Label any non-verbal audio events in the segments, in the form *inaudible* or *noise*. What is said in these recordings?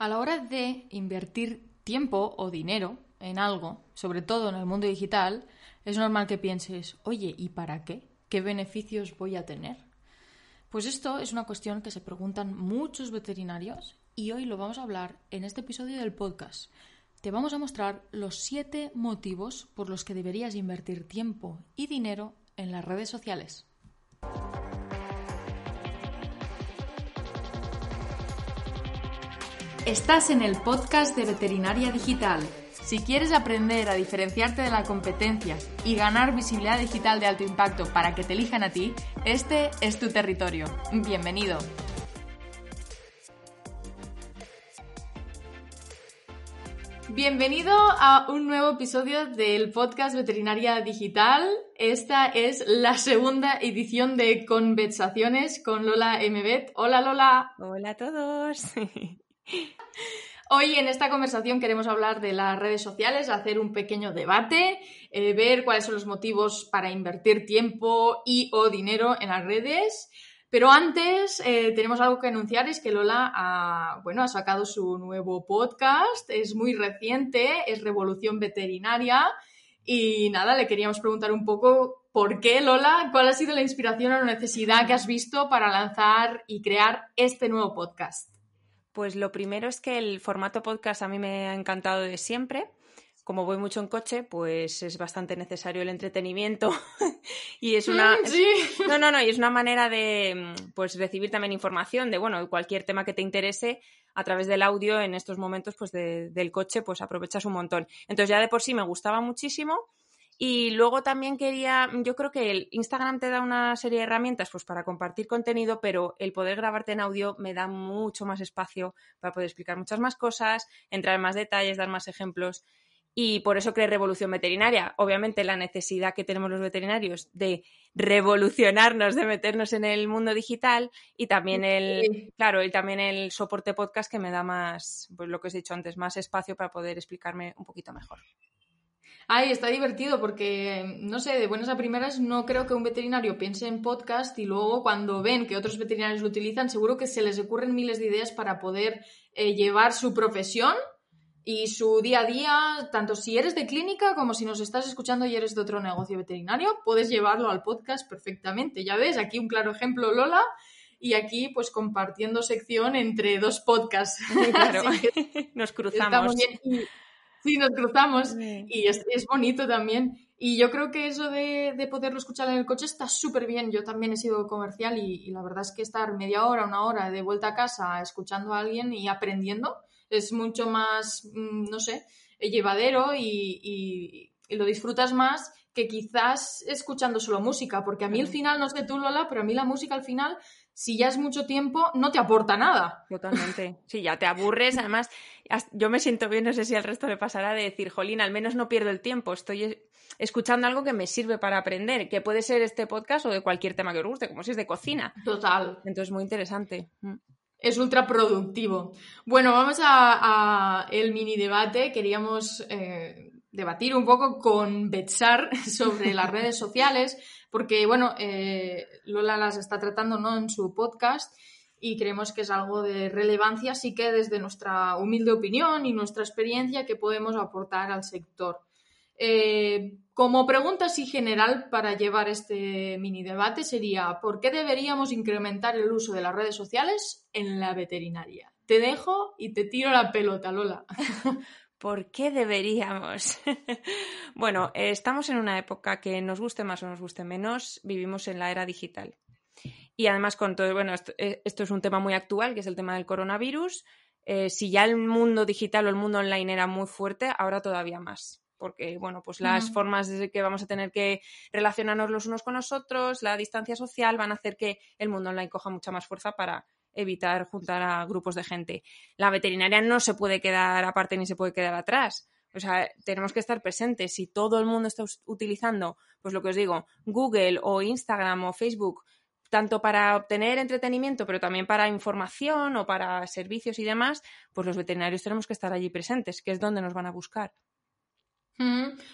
A la hora de invertir tiempo o dinero en algo, sobre todo en el mundo digital, es normal que pienses, oye, ¿y para qué? ¿Qué beneficios voy a tener? Pues esto es una cuestión que se preguntan muchos veterinarios y hoy lo vamos a hablar en este episodio del podcast. Te vamos a mostrar los siete motivos por los que deberías invertir tiempo y dinero en las redes sociales. Estás en el podcast de Veterinaria Digital. Si quieres aprender a diferenciarte de la competencia y ganar visibilidad digital de alto impacto para que te elijan a ti, este es tu territorio. Bienvenido. Bienvenido a un nuevo episodio del podcast Veterinaria Digital. Esta es la segunda edición de Conversaciones con Lola MBet. Hola Lola. Hola a todos. *laughs* *laughs* Hoy en esta conversación queremos hablar de las redes sociales, hacer un pequeño debate, eh, ver cuáles son los motivos para invertir tiempo y o dinero en las redes. Pero antes eh, tenemos algo que anunciar, es que Lola bueno, ha sacado su nuevo podcast, es muy reciente, es Revolución Veterinaria. Y nada, le queríamos preguntar un poco por qué, Lola, cuál ha sido la inspiración o la necesidad que has visto para lanzar y crear este nuevo podcast. Pues lo primero es que el formato podcast a mí me ha encantado de siempre. Como voy mucho en coche, pues es bastante necesario el entretenimiento *laughs* y es una mm, no no no y es una manera de pues recibir también información de bueno cualquier tema que te interese a través del audio en estos momentos pues del coche pues aprovechas un montón. Entonces ya de por sí me gustaba muchísimo y luego también quería, yo creo que el Instagram te da una serie de herramientas pues para compartir contenido, pero el poder grabarte en audio me da mucho más espacio para poder explicar muchas más cosas, entrar en más detalles, dar más ejemplos. Y por eso creé Revolución Veterinaria. Obviamente la necesidad que tenemos los veterinarios de revolucionarnos, de meternos en el mundo digital y también el, claro, y también el soporte podcast que me da más, pues lo que os he dicho antes, más espacio para poder explicarme un poquito mejor. Ay, está divertido porque, no sé, de buenas a primeras no creo que un veterinario piense en podcast y luego cuando ven que otros veterinarios lo utilizan, seguro que se les ocurren miles de ideas para poder eh, llevar su profesión y su día a día, tanto si eres de clínica como si nos estás escuchando y eres de otro negocio veterinario, puedes llevarlo al podcast perfectamente. Ya ves, aquí un claro ejemplo, Lola, y aquí pues compartiendo sección entre dos podcasts. Claro, *laughs* *laughs* nos cruzamos. Sí, nos cruzamos y es, bonito también. Y yo creo que eso de, poderlo escuchar en el coche está súper bien. Yo también he sido comercial y, la verdad es que estar media hora, una hora de vuelta a casa escuchando a alguien y aprendiendo es mucho más, mm, no sé, llevadero y, y lo disfrutas más que quizás escuchando solo música, porque a mí el final, no sé tú Lola, pero a mí la música al final si ya es mucho tiempo, no te aporta nada. Totalmente. *laughs* Sí, ya te aburres. Además, yo me siento bien, no sé si al resto le pasará, de decir, Jolín, al menos no pierdo el tiempo. Estoy escuchando algo que me sirve para aprender, que puede ser este podcast o de cualquier tema que os guste, como si es de cocina. Total. Entonces, muy interesante. Es ultra productivo. Bueno, vamos a, el mini debate. Queríamos eh, debatir un poco con Betsar *laughs* sobre las redes sociales porque, bueno, eh, Lola las está tratando ¿no? en su podcast y creemos que es algo de relevancia, así que desde nuestra humilde opinión y nuestra experiencia que podemos aportar al sector. Eh, como pregunta así general para llevar este mini debate sería, ¿por qué deberíamos incrementar el uso de las redes sociales en la veterinaria? Te dejo y te tiro la pelota, Lola. *laughs* ¿Por qué deberíamos? *laughs* bueno, estamos en una época que nos guste más o nos guste menos, vivimos en la era digital. Y además con todo, bueno, esto, eh, es un tema muy actual, que es el tema del coronavirus. Eh, si ya el mundo digital o el mundo online era muy fuerte, ahora todavía más. Porque, bueno, pues las formas de que vamos a tener que relacionarnos los unos con los otros, la distancia social, van a hacer que el mundo online coja mucha más fuerza para evitar juntar a grupos de gente. La veterinaria no se puede quedar aparte ni se puede quedar atrás. O sea, tenemos que estar presentes. Si todo el mundo está utilizando, pues lo que os digo, Google o Instagram o Facebook, tanto para obtener entretenimiento, pero también para información o para servicios y demás, pues los veterinarios tenemos que estar allí presentes, que es donde nos van a buscar.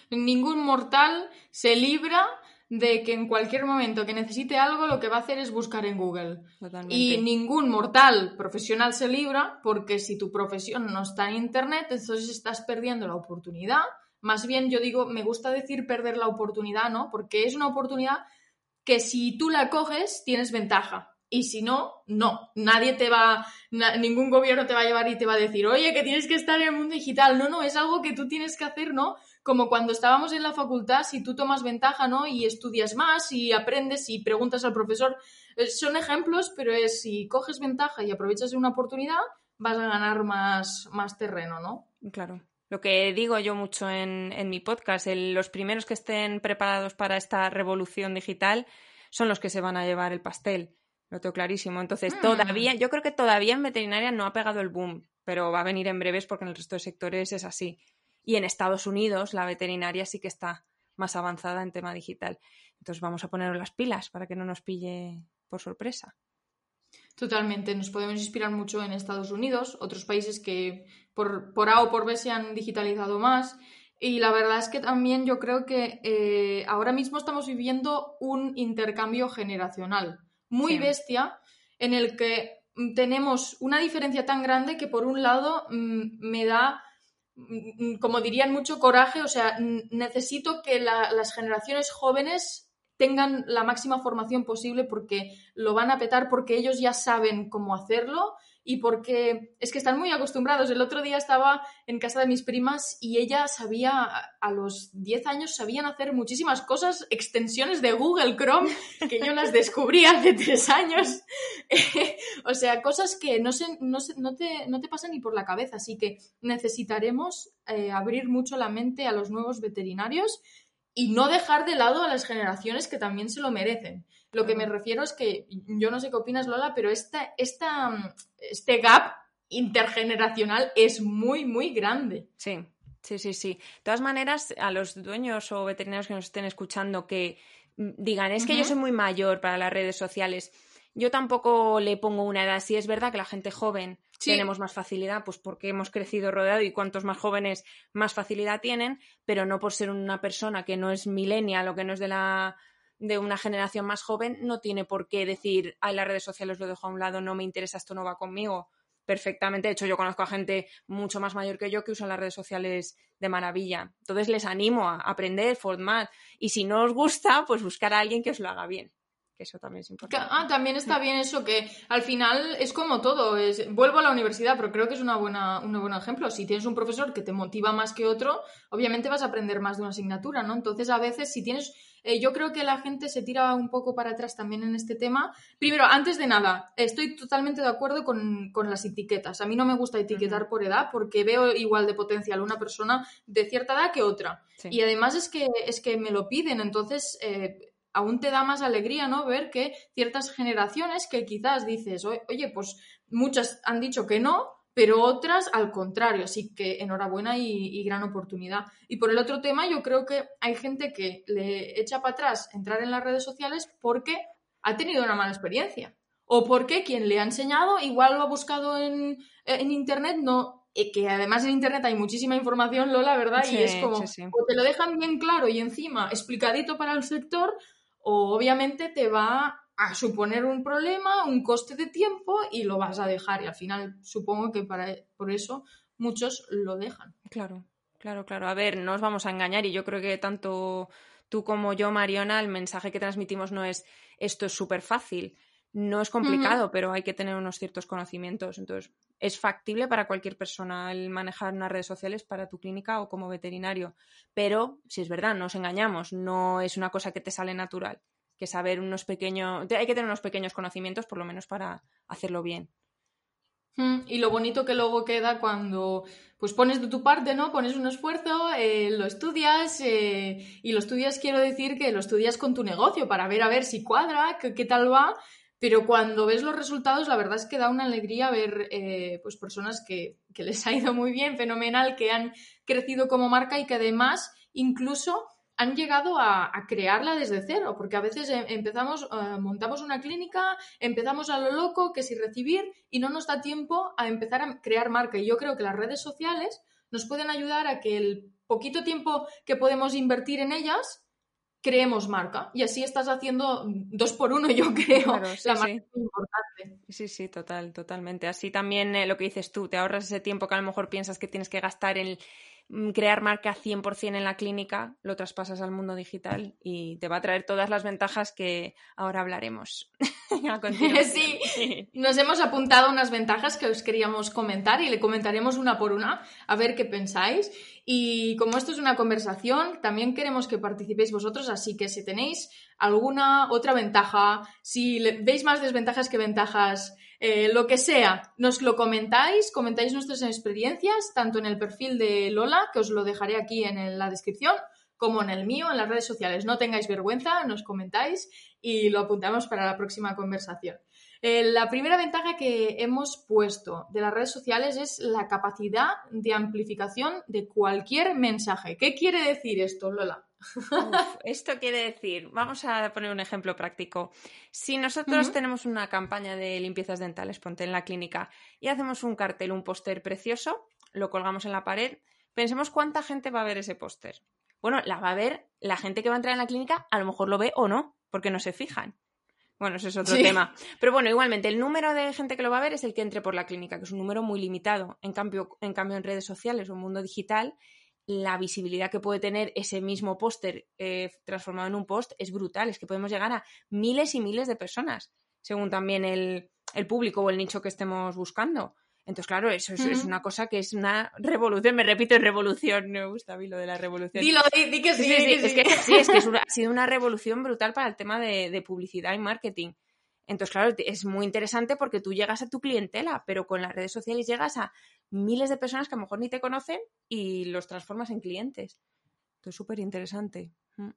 Ningún mortal se libra de que en cualquier momento que necesite algo lo que va a hacer es buscar en Google. Y ningún mortal profesional se libra porque si tu profesión no está en Internet, entonces estás perdiendo la oportunidad. Más bien yo digo, me gusta decir perder la oportunidad, ¿no? Porque es una oportunidad que si tú la coges tienes ventaja. Y si no, no. Nadie te va, ningún gobierno te va a llevar y te va a decir, oye, que tienes que estar en el mundo digital. No, no, es algo que tú tienes que hacer, ¿no? Como cuando estábamos en la facultad, si tú tomas ventaja, ¿no? Y estudias más y aprendes y preguntas al profesor. Eh, son ejemplos, pero es si coges ventaja y aprovechas una oportunidad, vas a ganar más, más terreno, ¿no? Claro. Lo que digo yo mucho en, mi podcast, los primeros que estén preparados para esta revolución digital son los que se van a llevar el pastel. Lo tengo clarísimo. Entonces, mm. todavía, yo creo que todavía en veterinaria no ha pegado el boom, pero va a venir en breves porque en el resto de sectores es así. Y en Estados Unidos la veterinaria sí que está más avanzada en tema digital. Entonces vamos a poner las pilas para que no nos pille por sorpresa. Totalmente, nos podemos inspirar mucho en Estados Unidos, otros países que por, por A o por B se han digitalizado más. Y la verdad es que también yo creo que eh, ahora mismo estamos viviendo un intercambio generacional muy bestia en el que tenemos una diferencia tan grande que por un lado mm, me da, como dirían, mucho coraje, o sea, necesito que las generaciones jóvenes tengan la máxima formación posible porque lo van a petar, porque ellos ya saben cómo hacerlo y porque es que están muy acostumbrados. El otro día estaba en casa de mis primas y ella sabía, a los 10 años, sabían hacer muchísimas cosas, extensiones de Google Chrome, que yo las descubrí hace 3 años. *laughs* o sea, cosas que no, se, no, no, te, no, te, pasan ni por la cabeza. Así que necesitaremos eh, abrir mucho la mente a los nuevos veterinarios y no dejar de lado a las generaciones que también se lo merecen. Lo que me refiero es que, yo no sé qué opinas, Lola, pero esta, esta, este gap intergeneracional es muy, muy grande. Sí, sí, sí, sí. De todas maneras, a los dueños o veterinarios que nos estén escuchando que mm, digan, es que yo soy muy mayor para las redes sociales, yo tampoco le pongo una edad. Si es verdad que la gente joven tenemos más facilidad, pues porque hemos crecido rodeado y cuantos más jóvenes más facilidad tienen, pero no por ser una persona que no es millennial o que no es de la de una generación más joven no tiene por qué decir, ay, las redes sociales lo dejo a un lado, no me interesa, esto no va conmigo. Perfectamente. De hecho, yo conozco a gente mucho más mayor que yo que usan las redes sociales de maravilla. Entonces les animo a aprender, formar. Y si no os gusta, pues buscar a alguien que os lo haga bien que eso también es importante. Ah, también está bien eso, que al final es como todo, es, vuelvo a la universidad, pero creo que es una buena, un buen ejemplo. Si tienes un profesor que te motiva más que otro, obviamente vas a aprender más de una asignatura, ¿no? Entonces, a veces, si tienes, eh, yo creo que la gente se tira un poco para atrás también en este tema. Primero, antes de nada, estoy totalmente de acuerdo con, las etiquetas. A mí no me gusta etiquetar por edad porque veo igual de potencial una persona de cierta edad que otra. Y además es que, es que me lo piden, entonces... Eh, aún te da más alegría, ¿no? Ver que ciertas generaciones que quizás dices, oye, pues muchas han dicho que no, pero otras al contrario, así que enhorabuena y, gran oportunidad. Y por el otro tema, yo creo que hay gente que le echa para atrás entrar en las redes sociales porque ha tenido una mala experiencia. O porque quien le ha enseñado igual lo ha buscado en, Internet, no, eh, que además en Internet hay muchísima información, Lola, ¿verdad? y es como, o te lo dejan bien claro y encima explicadito para el sector, o obviamente te va a suponer un problema, un coste de tiempo y lo vas a dejar. Y al final supongo que para, por eso muchos lo dejan. Claro, claro, claro. A ver, no os vamos a engañar y yo creo que tanto tú como yo, Mariona, el mensaje que transmitimos no es esto es súper fácil. No es complicado, pero hay que tener unos ciertos conocimientos. Entonces, es factible para cualquier persona el manejar unas redes sociales para tu clínica o como veterinario. Pero, si es verdad, no os engañamos, no es una cosa que te sale natural. Que saber unos pequeños. Hay que tener unos pequeños conocimientos, por lo menos, para hacerlo bien. Mm, y lo bonito que luego queda cuando pues pones de tu parte, ¿no? Pones un esfuerzo, eh, lo estudias eh, y lo estudias, quiero decir que lo estudias con tu negocio para ver a ver si cuadra, qué tal va pero cuando ves los resultados, la verdad es que da una alegría ver eh, pues personas que, les ha ido muy bien, fenomenal, que han crecido como marca y que además incluso han llegado a, crearla desde cero, porque a veces em, empezamos, eh, montamos una clínica, empezamos a lo loco, que si recibir, y no nos da tiempo a empezar a crear marca. Y yo creo que las redes sociales nos pueden ayudar a que el poquito tiempo que podemos invertir en ellas creemos marca. Y así estás haciendo dos por uno, yo creo. sí, la marca es muy importante. Sí, sí, total, totalmente. Así también eh, lo que dices tú, te ahorras ese tiempo que a lo mejor piensas que tienes que gastar en crear marca 100% en la clínica, lo traspasas al mundo digital y te va a traer todas las ventajas que ahora hablaremos. *laughs* *laughs* sí, nos hemos apuntado unas ventajas que os queríamos comentar y le comentaremos una por una a ver qué pensáis. Y como esto es una conversación, también queremos que participéis vosotros, así que si tenéis alguna otra ventaja, si veis más desventajas que ventajas, eh, lo que sea, nos lo comentáis, comentáis nuestras experiencias, tanto en el perfil de Lola, que os lo dejaré aquí en la descripción, como en el mío, en las redes sociales. No tengáis vergüenza, nos comentáis y lo apuntamos para la próxima conversación. Eh, la primera ventaja que hemos puesto de las redes sociales es la capacidad de amplificación de cualquier mensaje. ¿Qué quiere decir esto, Lola? esto quiere decir, vamos a poner un ejemplo práctico. Si nosotros tenemos una campaña de limpiezas dentales, ponte en la clínica, y hacemos un cartel, un póster precioso, lo colgamos en la pared, pensemos cuánta gente va a ver ese póster. Bueno, la va a ver la gente que va a entrar en la clínica, a lo mejor lo ve o no, porque no se fijan. Bueno, ese es otro tema. Pero bueno, igualmente, el número de gente que lo va a ver es el que entre por la clínica, que es un número muy limitado. En cambio, en, cambio, en redes sociales o en mundo digital, la visibilidad que puede tener ese mismo póster eh, transformado en un post es brutal. Es que podemos llegar a miles y miles de personas, según también el, público o el nicho que estemos buscando. Entonces, claro, eso es, una cosa que es una revolución. Me repito, es revolución. Me gusta a mí lo de la revolución. Dilo, di, que sí. Es que, sí, es que ha sido una revolución brutal para el tema de publicidad y marketing. Entonces, claro, es muy interesante porque tú llegas a tu clientela, pero con las redes sociales llegas a miles de personas que a lo mejor ni te conocen y los transformas en clientes. Entonces, súper interesante. Mm.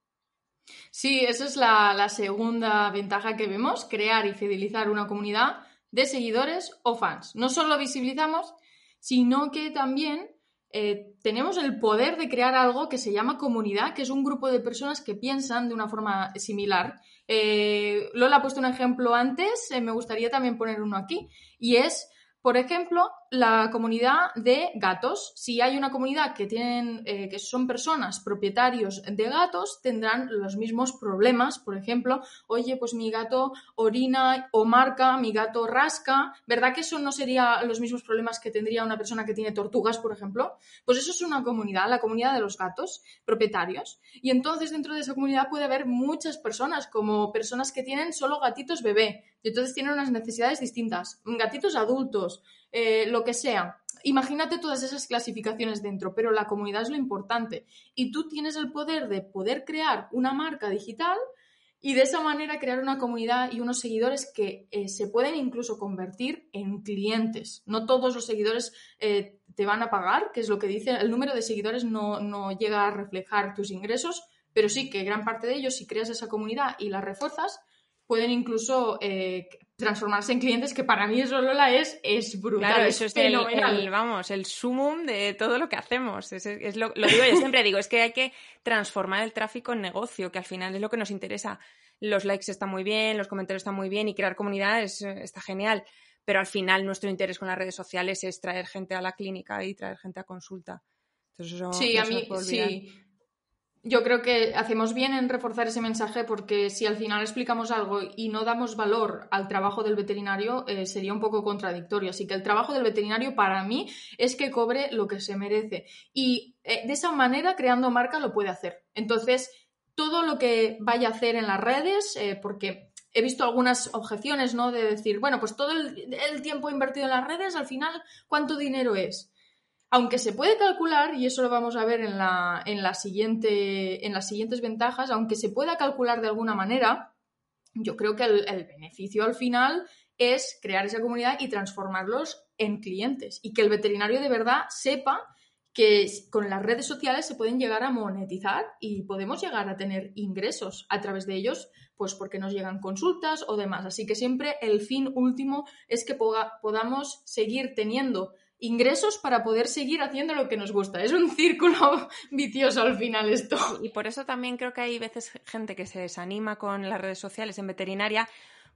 Sí, esa es la, segunda ventaja que vemos, crear y fidelizar una comunidad de seguidores o fans. No solo visibilizamos, sino que también eh, tenemos el poder de crear algo que se llama comunidad, que es un grupo de personas que piensan de una forma similar eh, Lola ha puesto un ejemplo antes, eh, me gustaría también poner uno aquí, y es por ejemplo, la comunidad de gatos. Si hay una comunidad que tienen, eh, que son personas propietarios de gatos, tendrán los mismos problemas. Por ejemplo, oye, pues mi gato orina o marca, mi gato rasca. ¿Verdad que eso no sería los mismos problemas que tendría una persona que tiene tortugas, por ejemplo? Pues eso es una comunidad, la comunidad de los gatos propietarios. Y entonces dentro de esa comunidad puede haber muchas personas, como personas que tienen solo gatitos bebé y entonces tienen unas necesidades distintas. Gatitos adultos, eh, lo que sea. Imagínate todas esas clasificaciones dentro, pero la comunidad es lo importante. Y tú tienes el poder de poder crear una marca digital y de esa manera crear una comunidad y unos seguidores que eh, se pueden incluso convertir en clientes. No todos los seguidores eh, te van a pagar, que es lo que dice, el número de seguidores no, no llega a reflejar tus ingresos, pero sí que gran parte de ellos, si creas esa comunidad y la refuerzas, pueden incluso eh, transformarse en clientes, que para mí eso, Lola, es, es brutal. Claro, eso es el, vamos, el sumum de todo lo que hacemos. Es, lo, lo, digo yo siempre, digo, es que hay que transformar el tráfico en negocio, que al final es lo que nos interesa. Los likes están muy bien, los comentarios están muy bien y crear comunidad está genial. Pero al final nuestro interés con las redes sociales es traer gente a la clínica y traer gente a consulta. sí, a mí, sí. Yo creo que hacemos bien en reforzar ese mensaje porque si al final explicamos algo y no damos valor al trabajo del veterinario, eh, sería un poco contradictorio. Así que el trabajo del veterinario para mí es que cobre lo que se merece. Y eh, de esa manera, creando marca, lo puede hacer. Entonces, todo lo que vaya a hacer en las redes, eh, porque he visto algunas objeciones, ¿no? De decir, bueno, pues todo el tiempo invertido en las redes, al final, ¿cuánto dinero es? Aunque se puede calcular, y eso lo vamos a ver en, la, en, la siguiente, en las siguientes ventajas, aunque se pueda calcular de alguna manera, yo creo que el, beneficio al final es crear esa comunidad y transformarlos en clientes y que el veterinario de verdad sepa que con las redes sociales se pueden llegar a monetizar y podemos llegar a tener ingresos a través de ellos, pues porque nos llegan consultas o demás. Así que siempre el fin último es que podamos seguir teniendo ingresos para poder seguir haciendo lo que nos gusta. Es un círculo *laughs* vicioso al final esto. Y por eso también creo que hay veces gente que se desanima con las redes sociales en veterinaria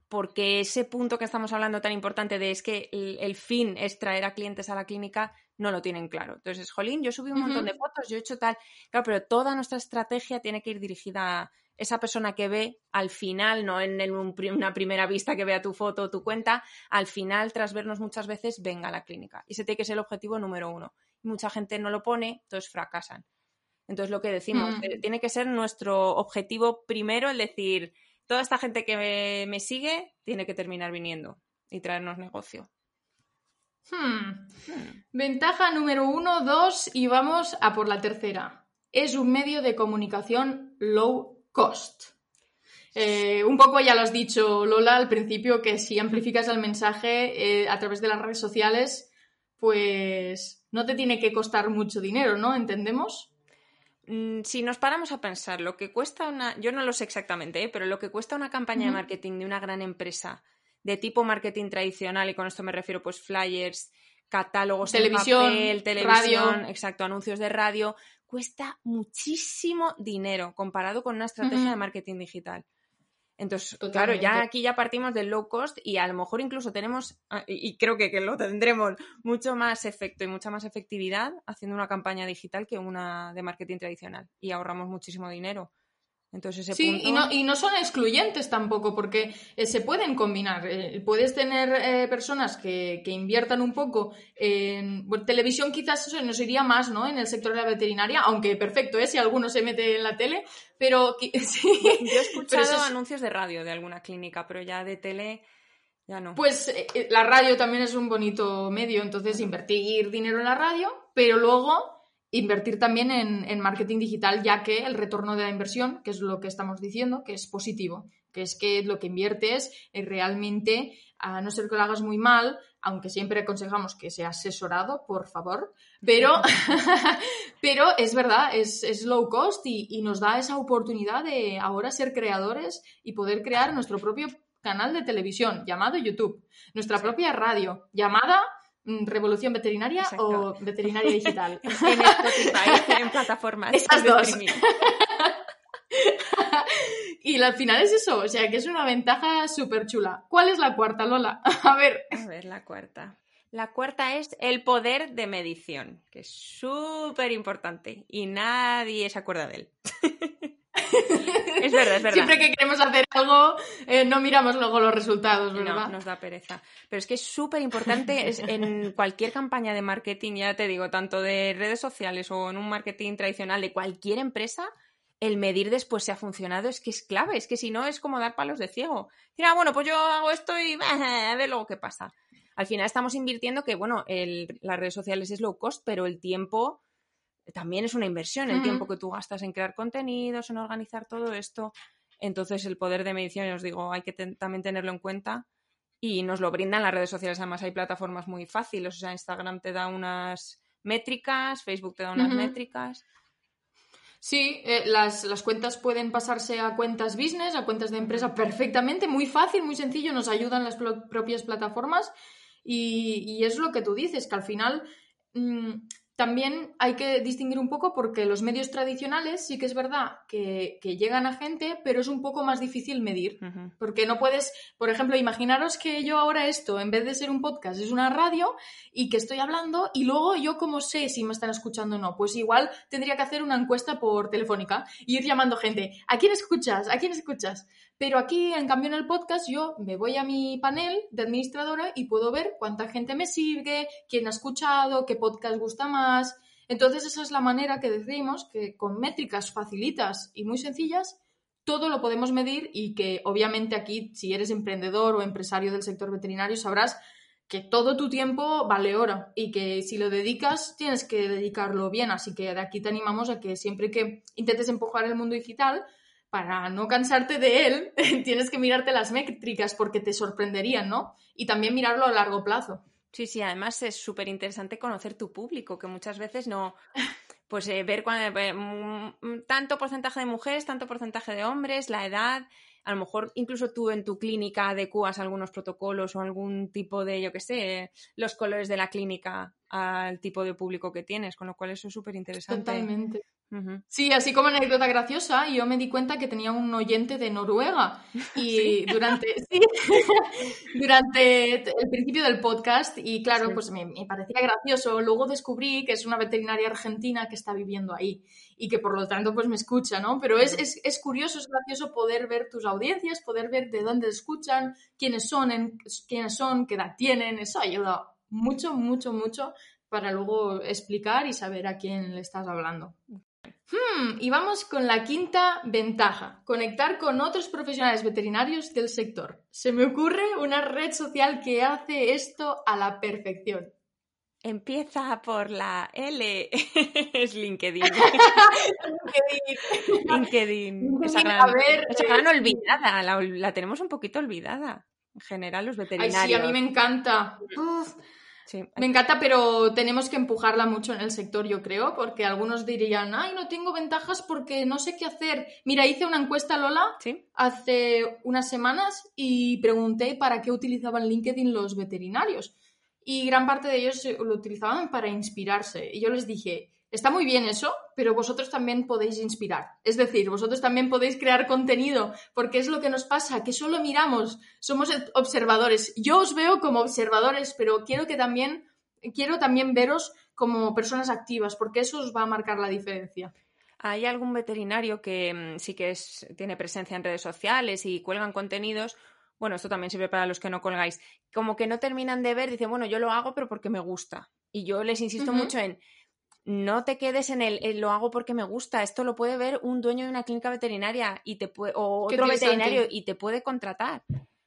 porque ese punto que estamos hablando tan importante de es que el, fin es traer a clientes a la clínica, no lo tienen claro. Entonces, jolín, yo subí un montón de fotos, yo he hecho tal, claro, pero toda nuestra estrategia tiene que ir dirigida esa persona que ve al final, no en una primera vista que vea tu foto o tu cuenta, al final, tras vernos muchas veces, venga a la clínica. Y ese tiene que ser el objetivo número uno. mucha gente no lo pone, entonces fracasan. Entonces, lo que decimos, mm. eh, tiene que ser nuestro objetivo primero, el decir, toda esta gente que me, sigue tiene que terminar viniendo y traernos negocio. Hmm. Hmm. Ventaja número uno, dos y vamos a por la tercera. Es un medio de comunicación low cost. Eh, un poco ya lo has dicho, Lola, al principio, que si amplificas el mensaje eh, a través de las redes sociales, pues no te tiene que costar mucho dinero, ¿no? ¿Entendemos? Mm, si nos paramos a pensar lo que cuesta una, yo no lo sé exactamente, ¿eh? pero lo que cuesta una campaña de marketing de una gran empresa de tipo marketing tradicional, y con esto me refiero pues flyers, catálogos televisión, televisión, radio. exacto, anuncios de radio, cuesta muchísimo dinero comparado con una estrategia de marketing digital. Entonces, claro, ya aquí ya partimos del low cost y a lo mejor incluso tenemos, ah, y creo que, que, lo tendremos, mucho más efecto y mucha más efectividad haciendo una campaña digital que una de marketing tradicional y ahorramos muchísimo dinero. Entonces, ese sí, y, no, y no son excluyentes tampoco, porque eh, se pueden combinar. Eh, puedes tener eh, personas que, que, inviertan un poco en televisión, quizás eso nos iría más, ¿no? En el sector de la veterinaria, aunque perfecto, ¿eh? Si alguno se mete en la tele, pero *laughs* sí. Yo he escuchado anuncios de radio de alguna clínica, pero ya de tele. Ya no. Pues la radio también es un bonito medio, entonces invertir dinero en la radio, pero luego invertir también en, marketing digital, ya que el retorno de la inversión, que es lo que estamos diciendo, que es positivo, que es que lo que inviertes es realmente, a no ser que lo hagas muy mal, aunque siempre aconsejamos que sea asesorado, por favor, pero, *laughs* pero es verdad, es, low cost y, y nos da esa oportunidad de ahora ser creadores y poder crear nuestro propio canal de televisión llamado YouTube, nuestra propia radio llamada revolución Veterinaria o Veterinaria Digital. *laughs* en Spotify, *laughs* en plataformas. Esas dos. *laughs* y al final es eso, o sea que es una ventaja súper chula. ¿Cuál es la cuarta, Lola? A ver. A ver, la cuarta. La cuarta es el poder de medición, que es súper importante y nadie se acuerda de él. Es verdad, es verdad. Siempre que queremos hacer algo, eh, no miramos luego los resultados, ¿verdad? No, nos da pereza. Pero es que es súper importante en cualquier campaña de marketing, ya te digo, tanto de redes sociales o en un marketing tradicional de cualquier empresa, el medir después si ha funcionado es que es clave, es que si no es como dar palos de ciego. Decir, ah, bueno, pues yo hago esto y *laughs* a ver luego qué pasa. Al final estamos invirtiendo que, bueno, las redes sociales es low cost, pero el tiempo también es una inversión, el tiempo que tú gastas en crear contenidos, en organizar todo esto. Entonces, el poder de medición, os digo, hay que también tenerlo en cuenta y nos lo brindan las redes sociales. Además, hay plataformas muy fáciles. O sea, Instagram te da unas métricas, Facebook te da unas métricas. Sí, eh, las, las, cuentas pueden pasarse a cuentas business, a cuentas de empresa perfectamente, muy fácil, muy sencillo, nos ayudan las propias plataformas y, y, es lo que tú dices, que al final mm, también hay que distinguir un poco porque los medios tradicionales sí que es verdad que, llegan a gente, pero es un poco más difícil medir. Porque no puedes, por ejemplo, imaginaros que yo ahora esto, en vez de ser un podcast, es una radio y que estoy hablando y luego yo como sé si me están escuchando o no. Pues igual tendría que hacer una encuesta por telefónica y ir llamando gente. ¿A quién escuchas? ¿A quién escuchas? Pero aquí, en cambio, en el podcast, yo me voy a mi panel de administradora y puedo ver cuánta gente me sigue, quién ha escuchado, qué podcast gusta más. Entonces, esa es la manera que decimos que con métricas facilitas y muy sencillas, todo lo podemos medir y que obviamente aquí, si eres emprendedor o empresario del sector veterinario, sabrás que todo tu tiempo vale oro y que si lo dedicas tienes que dedicarlo bien. Así que de aquí te animamos a que siempre que intentes empujar el mundo digital, para no cansarte de él, *laughs* tienes que mirarte las métricas porque te sorprenderían, ¿no? Y también mirarlo a largo plazo. Sí, sí, además es súper interesante conocer tu público, que muchas veces no, pues eh, ver cuando, eh, mm, tanto porcentaje de mujeres, tanto porcentaje de hombres, la edad, a lo mejor incluso tú en tu clínica adecuas algunos protocolos o algún tipo de, yo qué sé, los colores de la clínica al tipo de público que tienes, con lo cual eso es súper interesante. Totalmente. Sí, así como anécdota graciosa, yo me di cuenta que tenía un oyente de Noruega y *laughs* durante, *laughs* *laughs* durante el principio del podcast y claro, pues me, parecía gracioso. Luego descubrí que es una veterinaria argentina que está viviendo ahí y que por lo tanto pues me escucha, ¿no? Pero es, es, curioso, es gracioso poder ver tus audiencias, poder ver de dónde escuchan, quiénes son, quiénes son, qué edad tienen, eso ayuda mucho, mucho, mucho para luego explicar y saber a quién le estás hablando. Hmm, y vamos con la quinta ventaja, conectar con otros profesionales veterinarios del sector. Se me ocurre una red social que hace esto a la perfección. Empieza por la L, *laughs* es LinkedIn. *laughs* LinkedIn. Esa gran, eh, olvidada, la, tenemos un poquito olvidada. En general, los veterinarios. Ay, sí, a mí me encanta. Me encanta, pero tenemos que empujarla mucho en el sector, yo creo, porque algunos dirían, ay, no tengo ventajas porque no sé qué hacer. Mira, hice una encuesta, Lola, hace unas semanas y pregunté para qué utilizaban LinkedIn los veterinarios. Y gran parte de ellos lo utilizaban para inspirarse. Y yo les dije, Está muy bien eso, pero vosotros también podéis inspirar. Es decir, vosotros también podéis crear contenido, porque es lo que nos pasa, que solo miramos, somos observadores. Yo os veo como observadores, pero quiero que también, quiero también veros como personas activas, porque eso os va a marcar la diferencia. ¿Hay algún veterinario que mm, sí que es, tiene presencia en redes sociales y cuelgan contenidos? Bueno, esto también sirve para los que no colgáis. Como que no terminan de ver, dicen, bueno, yo lo hago, pero porque me gusta. Y yo les insisto mucho en, no te quedes en el, lo hago porque me gusta. Esto lo puede ver un dueño de una clínica veterinaria y te puede, o otro veterinario y te puede contratar.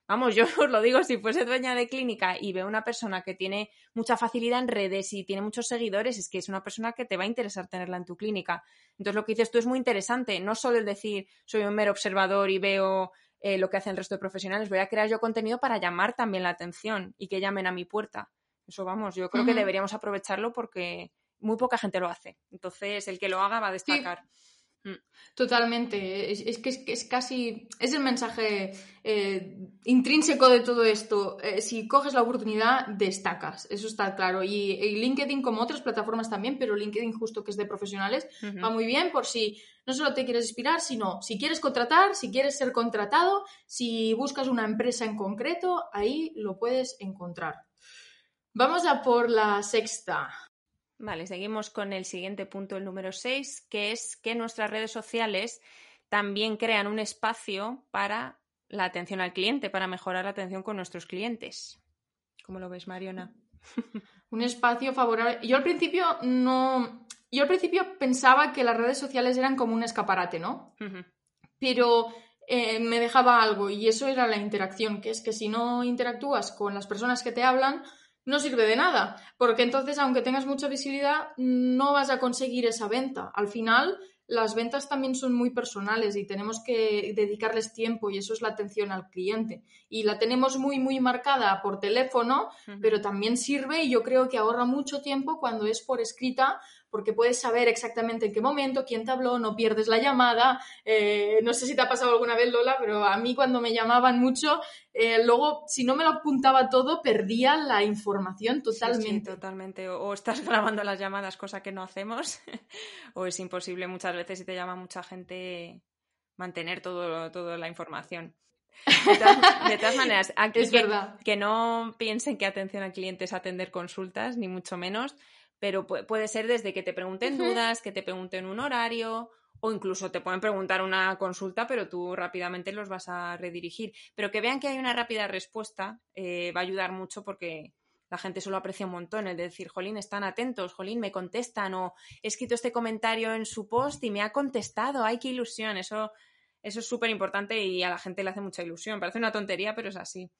Vamos, yo *laughs* os lo digo, si fuese dueña de clínica y veo una persona que tiene mucha facilidad en redes y tiene muchos seguidores, es que es una persona que te va a interesar tenerla en tu clínica. Entonces, lo que dices tú es muy interesante, no solo el decir soy un mero observador y veo eh, lo que hacen el resto de profesionales, voy a crear yo contenido para llamar también la atención y que llamen a mi puerta. Eso vamos, yo creo que deberíamos aprovecharlo porque muy poca gente lo hace. Entonces, el que lo haga va a destacar. Mm. Totalmente. Es, que es, casi. Es el mensaje eh, intrínseco de todo esto. Eh, si coges la oportunidad, destacas. Eso está claro. Y, LinkedIn, como otras plataformas también, pero LinkedIn, justo que es de profesionales, va muy bien por si no solo te quieres inspirar, sino si quieres contratar, si quieres ser contratado, si buscas una empresa en concreto, ahí lo puedes encontrar. Vamos a por la sexta. Vale, seguimos con el siguiente punto, el número 6, que es que nuestras redes sociales también crean un espacio para la atención al cliente, para mejorar la atención con nuestros clientes. ¿Cómo lo ves, Mariona? *laughs* un espacio favorable. Yo al principio no. Yo al principio pensaba que las redes sociales eran como un escaparate, ¿no? Pero eh, me dejaba algo y eso era la interacción, que es que si no interactúas con las personas que te hablan, no sirve de nada, porque entonces, aunque tengas mucha visibilidad, no vas a conseguir esa venta. Al final, las ventas también son muy personales y tenemos que dedicarles tiempo y eso es la atención al cliente. Y la tenemos muy, muy marcada por teléfono, pero también sirve y yo creo que ahorra mucho tiempo cuando es por escrita porque puedes saber exactamente en qué momento, quién te habló, no pierdes la llamada. Eh, no sé si te ha pasado alguna vez, Lola, pero a mí cuando me llamaban mucho, eh, luego, si no me lo apuntaba todo, perdía la información totalmente. totalmente. O, estás grabando las llamadas, cosa que no hacemos, *laughs* o es imposible muchas veces si te llama mucha gente mantener todo, toda la información. De todas, maneras, *laughs* aquí es verdad. que no piensen que atención al cliente es atender consultas, ni mucho menos pero puede ser desde que te pregunten dudas, que te pregunten un horario o incluso te pueden preguntar una consulta, pero tú rápidamente los vas a redirigir. Pero que vean que hay una rápida respuesta eh, va a ayudar mucho porque la gente solo aprecia un montón el de decir, Jolín, están atentos, Jolín, me contestan o he escrito este comentario en su post y me ha contestado, ay, qué ilusión, eso, eso es súper importante y a la gente le hace mucha ilusión. Parece una tontería, pero es así.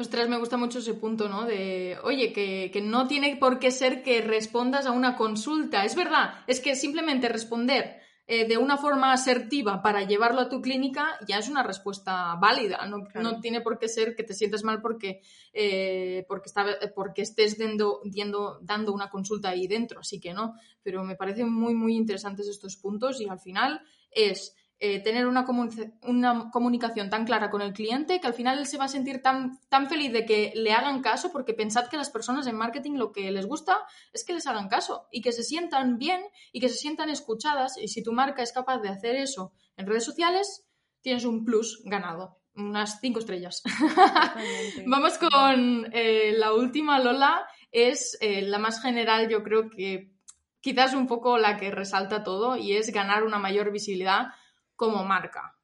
Ostras, me gusta mucho ese punto, ¿no? De, oye, que, no tiene por qué ser que respondas a una consulta. Es verdad, es que simplemente responder eh, de una forma asertiva para llevarlo a tu clínica ya es una respuesta válida. No, tiene por qué ser que te sientas mal porque, eh, porque, está, porque estés dando, dando una consulta ahí dentro. Así que no, pero me parecen muy, muy interesantes estos puntos y al final es eh, tener una, una, comunicación tan clara con el cliente que al final él se va a sentir tan, tan feliz de que le hagan caso, porque pensad que las personas en marketing lo que les gusta es que les hagan caso y que se sientan bien y que se sientan escuchadas. Y si tu marca es capaz de hacer eso en redes sociales, tienes un plus ganado. Unas cinco estrellas. *laughs* Vamos con eh, la última, Lola. Es eh, la más general, yo creo que quizás un poco la que resalta todo y es ganar una mayor visibilidad como marca.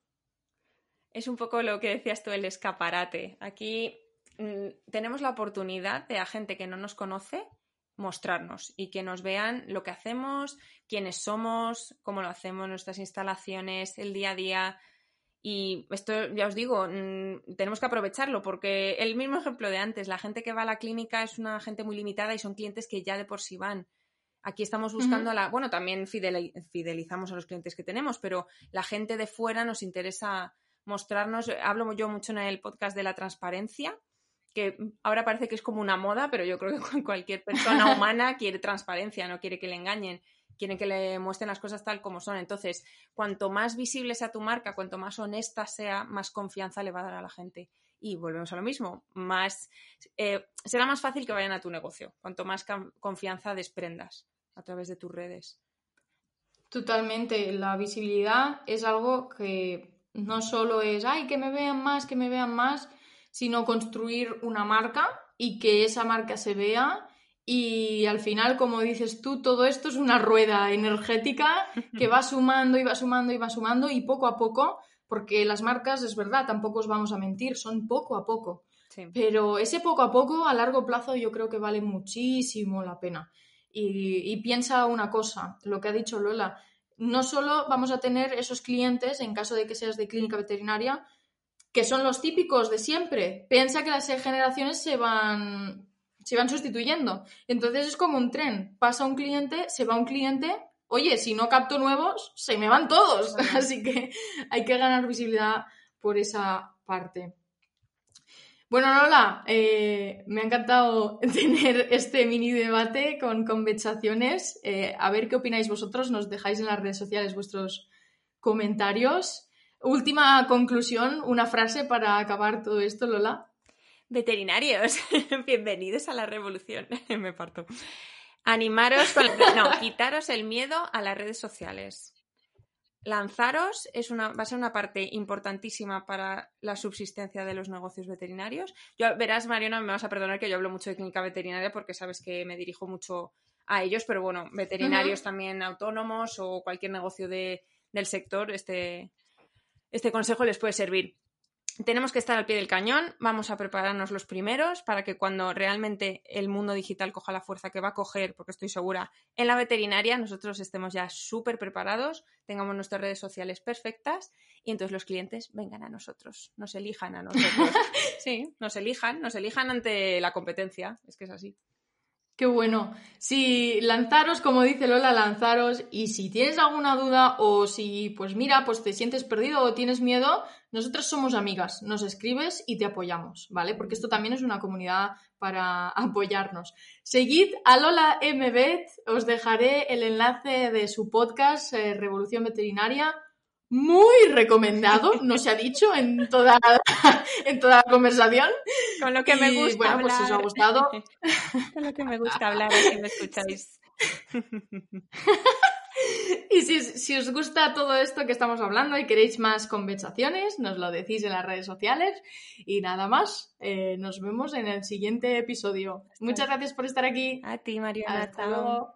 Es un poco lo que decías tú, el escaparate. Aquí mm, tenemos la oportunidad de a gente que no nos conoce mostrarnos y que nos vean lo que hacemos, quiénes somos, cómo lo hacemos, nuestras instalaciones, el día a día. Y esto, ya os digo, mm, tenemos que aprovecharlo porque el mismo ejemplo de antes, la gente que va a la clínica es una gente muy limitada y son clientes que ya de por sí van. Aquí estamos buscando a la. Bueno, también fidelizamos a los clientes que tenemos, pero la gente de fuera nos interesa mostrarnos. Hablo yo mucho en el podcast de la transparencia, que ahora parece que es como una moda, pero yo creo que cualquier persona *laughs* humana quiere transparencia, no quiere que le engañen, quiere que le muestren las cosas tal como son. Entonces, cuanto más visible sea tu marca, cuanto más honesta sea, más confianza le va a dar a la gente. Y volvemos a lo mismo, más eh, será más fácil que vayan a tu negocio, cuanto más confianza desprendas a través de tus redes. Totalmente, la visibilidad es algo que no solo es, ay, que me vean más, que me vean más, sino construir una marca y que esa marca se vea y al final, como dices tú, todo esto es una rueda energética *laughs* que va sumando y va sumando y va sumando y poco a poco, porque las marcas, es verdad, tampoco os vamos a mentir, son poco a poco. Pero ese poco a poco, a largo plazo, yo creo que vale muchísimo la pena. Y, piensa una cosa, lo que ha dicho Lola, no solo vamos a tener esos clientes, en caso de que seas de clínica veterinaria, que son los típicos de siempre. Piensa que las generaciones se van, se van sustituyendo. Entonces es como un tren. Pasa un cliente, se va un cliente. Oye, si no capto nuevos, se me van todos. *laughs* Así que hay que ganar visibilidad por esa parte. Bueno, Lola, eh, me ha encantado *laughs* tener este mini debate con conversaciones. Eh, a ver qué opináis vosotros. Nos dejáis en las redes sociales vuestros comentarios. Última conclusión, una frase para acabar todo esto, Lola. Veterinarios, *laughs* bienvenidos a la revolución. *laughs* me parto. Animaros. No, quitaros el miedo a las redes sociales lanzaros es una, va a ser una parte importantísima para la subsistencia de los negocios veterinarios. Yo, verás, Mariona, me vas a perdonar que yo hablo mucho de clínica veterinaria porque sabes que me dirijo mucho a ellos, pero bueno, veterinarios también autónomos o cualquier negocio de, del sector, este, este consejo les puede servir tenemos que estar al pie del cañón, vamos a prepararnos los primeros para que cuando realmente el mundo digital coja la fuerza que va a coger, porque estoy segura, en la veterinaria nosotros estemos ya súper preparados, tengamos nuestras redes sociales perfectas y entonces los clientes vengan a nosotros, nos elijan a nosotros. *laughs* sí, nos elijan, nos elijan ante la competencia, es que es así. Qué bueno. Si lanzaros, como dice Lola, lanzaros. Y si tienes alguna duda o si, pues mira, pues te sientes perdido o tienes miedo, nosotros somos amigas. Nos escribes y te apoyamos, ¿vale? Porque esto también es una comunidad para *laughs* apoyarnos. Seguid a Lola MBet. Os dejaré el enlace de su podcast, eh, Revolución Veterinaria muy recomendado, no se ha dicho en toda, *laughs* en toda la conversación. Con lo que me gusta bueno, pues si os ha gustado. *laughs* Con lo que me gusta hablar, así me escucháis. *laughs* Y si, os gusta todo esto que estamos hablando y queréis más conversaciones, nos lo decís en las redes sociales. Y nada más, eh, nos vemos en el siguiente episodio. Muchas gracias por estar aquí. A ti, Mariana. Hasta luego.